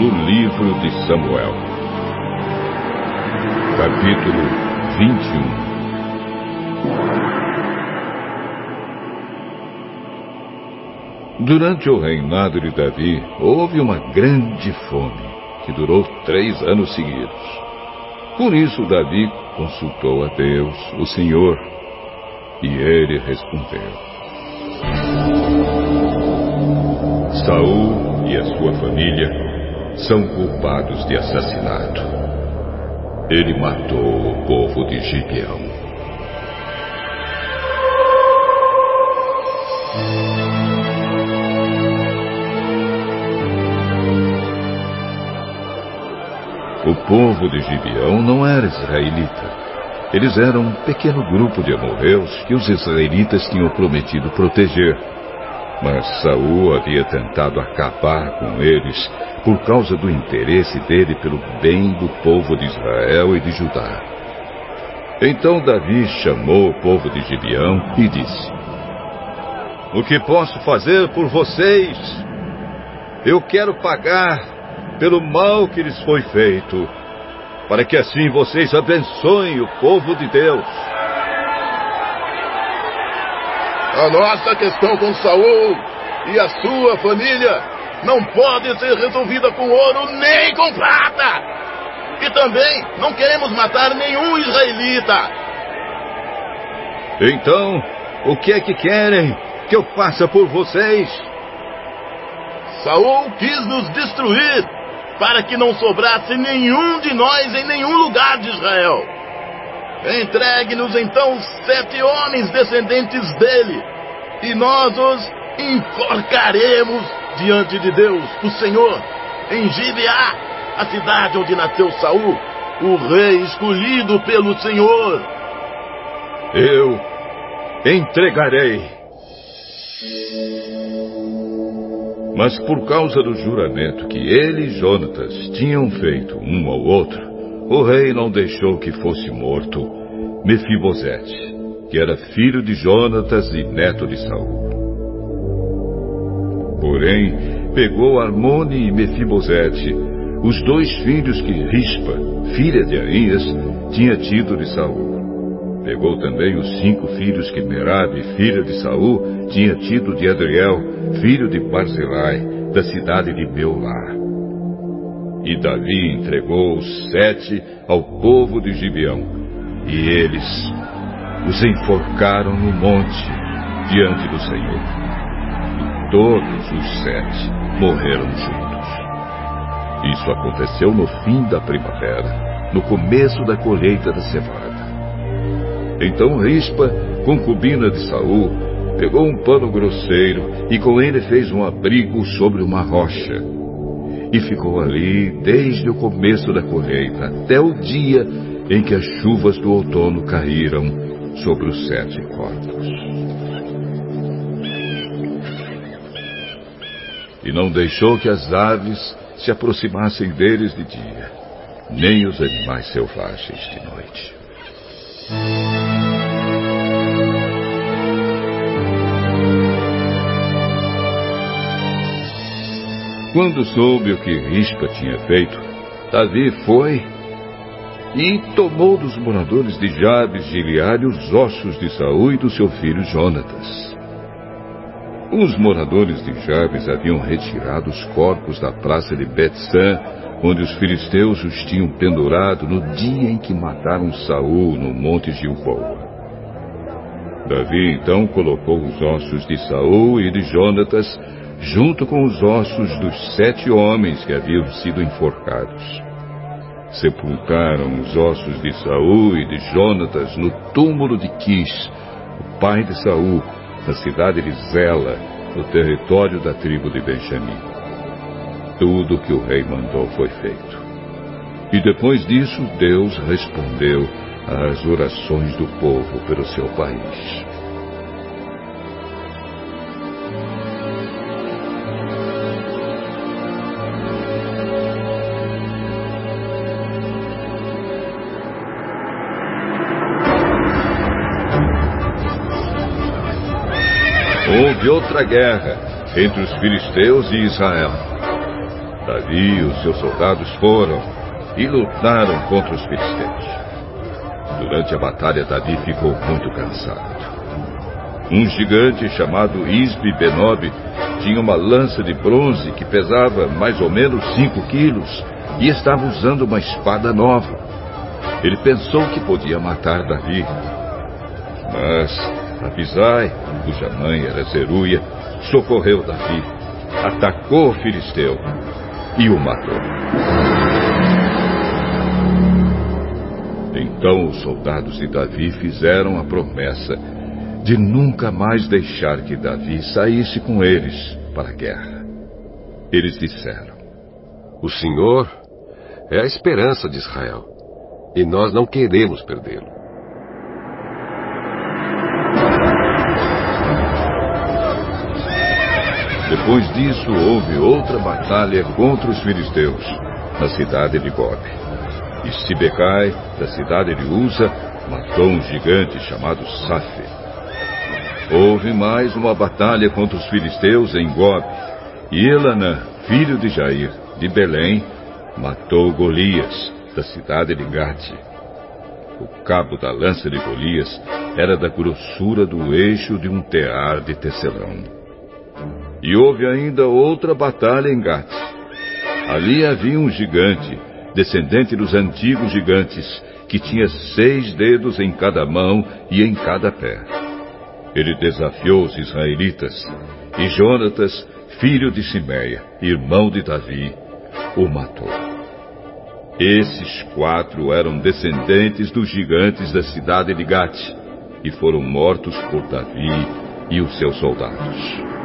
do livro de Samuel. Capítulo 21 Durante o reinado de Davi, houve uma grande fome, que durou três anos seguidos. Por isso, Davi consultou a Deus, o Senhor, e ele respondeu: Saul e a sua família são culpados de assassinato. Ele matou o povo de Gibeão. O povo de Gibeão não era israelita. Eles eram um pequeno grupo de amorreus que os israelitas tinham prometido proteger. Mas Saul havia tentado acabar com eles por causa do interesse dele pelo bem do povo de Israel e de Judá. Então Davi chamou o povo de Gibeão e disse: O que posso fazer por vocês? Eu quero pagar pelo mal que lhes foi feito, para que assim vocês abençoem o povo de Deus. A nossa questão com Saul e a sua família não pode ser resolvida com ouro nem com prata. E também não queremos matar nenhum israelita. Então, o que é que querem que eu faça por vocês? Saul quis nos destruir para que não sobrasse nenhum de nós em nenhum lugar de Israel. Entregue-nos então sete homens descendentes dele, e nós os enforcaremos diante de Deus, o Senhor, em Gibeá, a cidade onde nasceu Saul, o rei escolhido pelo Senhor. Eu entregarei mas por causa do juramento que ele e Jonatas tinham feito um ao outro, o rei não deixou que fosse morto Mefibosete, que era filho de Jonatas e neto de Saul. Porém, pegou Armone e Mefibosete, os dois filhos que Rispa, filha de Aías, tinha tido de Saul. Pegou também os cinco filhos que Merabe, filha de Saul, tinha tido de Adriel, filho de Barzilai, da cidade de Beulá. E Davi entregou os sete ao povo de Gibeão, e eles os enforcaram no monte diante do Senhor. E todos os sete morreram juntos. Isso aconteceu no fim da primavera, no começo da colheita da cevada. Então Rispa, concubina de Saul, pegou um pano grosseiro e com ele fez um abrigo sobre uma rocha. E ficou ali desde o começo da colheita até o dia em que as chuvas do outono caíram sobre os sete corpos. E não deixou que as aves se aproximassem deles de dia, nem os animais selvagens de noite. Quando soube o que Rispa tinha feito, Davi foi e tomou dos moradores de Jabes de Gileade os ossos de Saul e do seu filho Jonatas. Os moradores de Jabes haviam retirado os corpos da praça de Betsã, onde os filisteus os tinham pendurado no dia em que mataram Saul no monte Gilboa. Davi então colocou os ossos de Saul e de Jonatas junto com os ossos dos sete homens que haviam sido enforcados. Sepultaram os ossos de Saul e de Jonatas no túmulo de Quis, o pai de Saul, na cidade de Zela, no território da tribo de Benjamim. Tudo o que o rei mandou foi feito. E depois disso, Deus respondeu às orações do povo pelo seu país. Houve outra guerra entre os filisteus e Israel. Davi e os seus soldados foram e lutaram contra os filisteus. Durante a batalha, Davi ficou muito cansado. Um gigante chamado Isbe Benob tinha uma lança de bronze que pesava mais ou menos cinco quilos e estava usando uma espada nova. Ele pensou que podia matar Davi. Mas Abisai, cuja mãe era Zeruia, socorreu Davi, atacou o filisteu e o matou. Então os soldados de Davi fizeram a promessa de nunca mais deixar que Davi saísse com eles para a guerra. Eles disseram: O Senhor é a esperança de Israel e nós não queremos perdê-lo. Depois disso, houve outra batalha contra os filisteus, na cidade de Gob. E Sibecai, da cidade de Uza, matou um gigante chamado Safe. Houve mais uma batalha contra os filisteus em Gob. E Elanã, filho de Jair, de Belém, matou Golias, da cidade de Gate. O cabo da lança de Golias era da grossura do eixo de um tear de tecelão. E houve ainda outra batalha em Gate. Ali havia um gigante, descendente dos antigos gigantes, que tinha seis dedos em cada mão e em cada pé. Ele desafiou os israelitas, e Jonatas, filho de Simeia, irmão de Davi, o matou. Esses quatro eram descendentes dos gigantes da cidade de Gate, e foram mortos por Davi e os seus soldados.